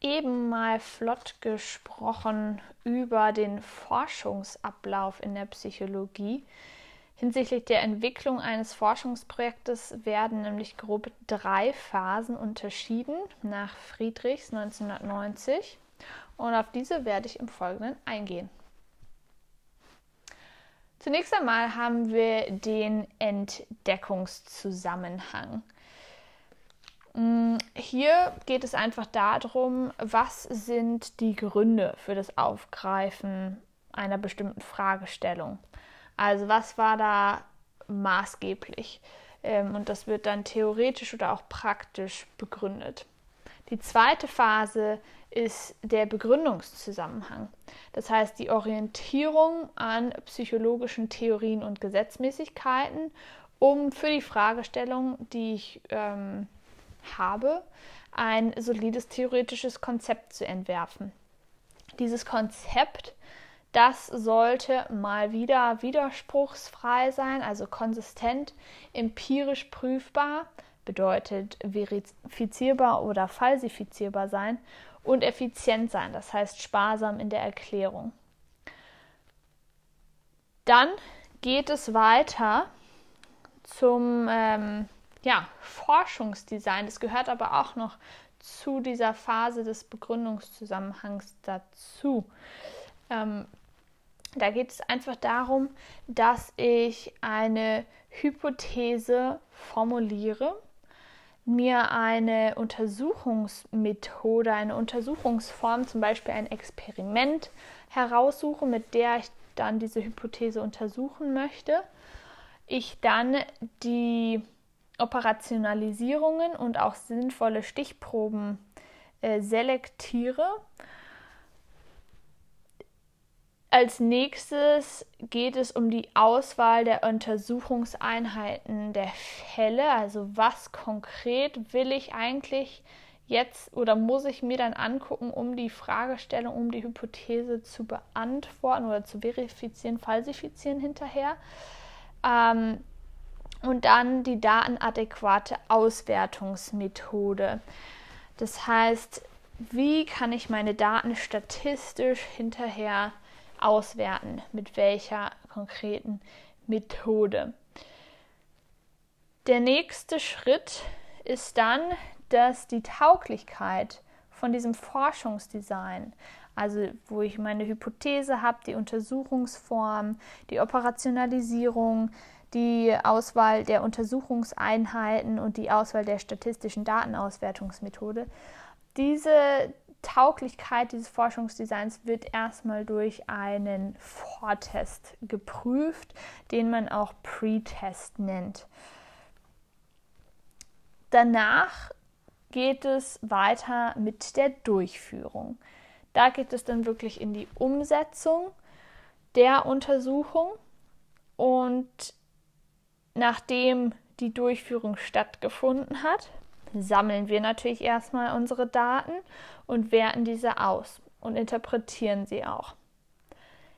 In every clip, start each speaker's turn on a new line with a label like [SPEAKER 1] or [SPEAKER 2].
[SPEAKER 1] eben mal flott gesprochen über den Forschungsablauf in der Psychologie. Hinsichtlich der Entwicklung eines Forschungsprojektes werden nämlich grob drei Phasen unterschieden nach Friedrichs 1990 und auf diese werde ich im Folgenden eingehen. Zunächst einmal haben wir den Entdeckungszusammenhang. Mm, hier geht es einfach darum, was sind die Gründe für das Aufgreifen einer bestimmten Fragestellung. Also was war da maßgeblich? Ähm, und das wird dann theoretisch oder auch praktisch begründet. Die zweite Phase ist der Begründungszusammenhang. Das heißt die Orientierung an psychologischen Theorien und Gesetzmäßigkeiten, um für die Fragestellung, die ich ähm, habe, ein solides theoretisches Konzept zu entwerfen. Dieses Konzept, das sollte mal wieder widerspruchsfrei sein, also konsistent, empirisch prüfbar, bedeutet verifizierbar oder falsifizierbar sein und effizient sein, das heißt sparsam in der Erklärung. Dann geht es weiter zum ähm, ja, Forschungsdesign. Das gehört aber auch noch zu dieser Phase des Begründungszusammenhangs dazu. Ähm, da geht es einfach darum, dass ich eine Hypothese formuliere, mir eine Untersuchungsmethode, eine Untersuchungsform, zum Beispiel ein Experiment heraussuche, mit der ich dann diese Hypothese untersuchen möchte. Ich dann die Operationalisierungen und auch sinnvolle Stichproben äh, selektiere. Als nächstes geht es um die Auswahl der Untersuchungseinheiten der Fälle. Also was konkret will ich eigentlich jetzt oder muss ich mir dann angucken, um die Fragestellung, um die Hypothese zu beantworten oder zu verifizieren, falsifizieren hinterher. Ähm, und dann die datenadäquate Auswertungsmethode. Das heißt, wie kann ich meine Daten statistisch hinterher auswerten? Mit welcher konkreten Methode? Der nächste Schritt ist dann, dass die Tauglichkeit von diesem Forschungsdesign, also wo ich meine Hypothese habe, die Untersuchungsform, die Operationalisierung, die Auswahl der Untersuchungseinheiten und die Auswahl der statistischen Datenauswertungsmethode. Diese Tauglichkeit dieses Forschungsdesigns wird erstmal durch einen Vortest geprüft, den man auch Pre-Test nennt. Danach geht es weiter mit der Durchführung. Da geht es dann wirklich in die Umsetzung der Untersuchung und Nachdem die Durchführung stattgefunden hat, sammeln wir natürlich erstmal unsere Daten und werten diese aus und interpretieren sie auch.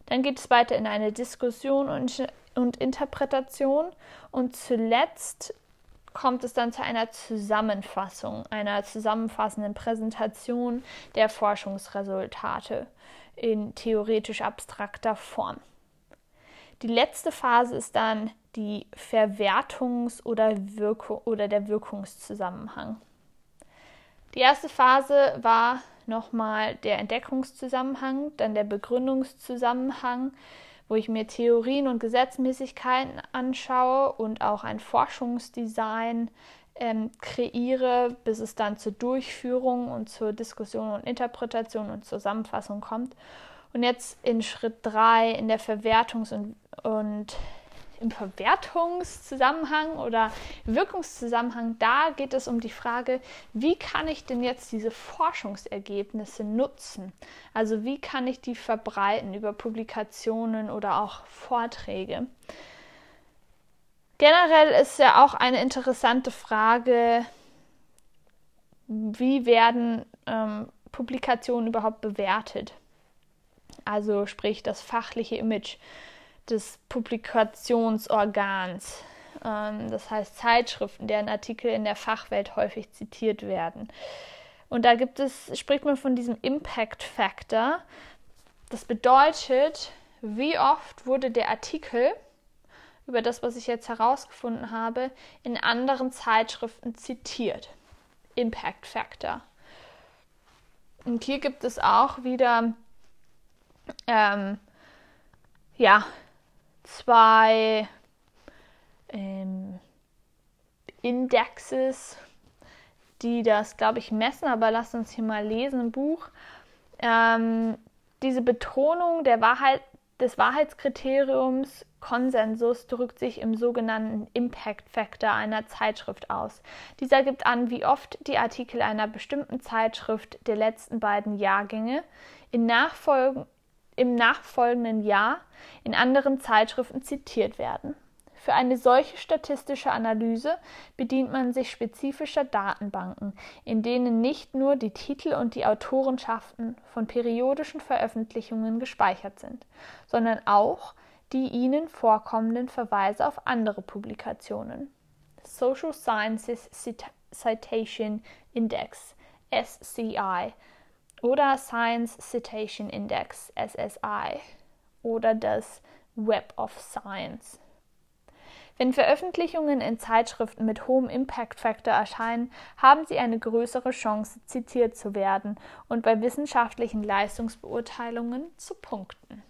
[SPEAKER 1] Dann geht es weiter in eine Diskussion und, und Interpretation und zuletzt kommt es dann zu einer Zusammenfassung, einer zusammenfassenden Präsentation der Forschungsresultate in theoretisch abstrakter Form. Die letzte Phase ist dann die Verwertungs- oder, Wirku oder der Wirkungszusammenhang. Die erste Phase war nochmal der Entdeckungszusammenhang, dann der Begründungszusammenhang, wo ich mir Theorien und Gesetzmäßigkeiten anschaue und auch ein Forschungsdesign ähm, kreiere, bis es dann zur Durchführung und zur Diskussion und Interpretation und Zusammenfassung kommt. Und jetzt in Schritt 3 in der Verwertungs- und, und im Verwertungszusammenhang oder Wirkungszusammenhang, da geht es um die Frage, wie kann ich denn jetzt diese Forschungsergebnisse nutzen? Also wie kann ich die verbreiten über Publikationen oder auch Vorträge? Generell ist ja auch eine interessante Frage, wie werden ähm, Publikationen überhaupt bewertet? Also sprich das fachliche Image des Publikationsorgans. Ähm, das heißt Zeitschriften, deren Artikel in der Fachwelt häufig zitiert werden. Und da gibt es, spricht man von diesem Impact Factor. Das bedeutet, wie oft wurde der Artikel über das, was ich jetzt herausgefunden habe, in anderen Zeitschriften zitiert. Impact Factor. Und hier gibt es auch wieder ähm, ja, zwei ähm, Indexes, die das, glaube ich, messen, aber lasst uns hier mal lesen im Buch. Ähm, diese Betonung der Wahrheit, des Wahrheitskriteriums Konsensus drückt sich im sogenannten Impact Factor einer Zeitschrift aus. Dieser gibt an, wie oft die Artikel einer bestimmten Zeitschrift der letzten beiden Jahrgänge in Nachfolgen, im nachfolgenden Jahr in anderen Zeitschriften zitiert werden. Für eine solche statistische Analyse bedient man sich spezifischer Datenbanken, in denen nicht nur die Titel und die Autorenschaften von periodischen Veröffentlichungen gespeichert sind, sondern auch die ihnen vorkommenden Verweise auf andere Publikationen. Social Sciences Citation Index SCI oder Science Citation Index SSI oder das Web of Science. Wenn Veröffentlichungen in Zeitschriften mit hohem Impact Factor erscheinen, haben sie eine größere Chance, zitiert zu werden und bei wissenschaftlichen Leistungsbeurteilungen zu punkten.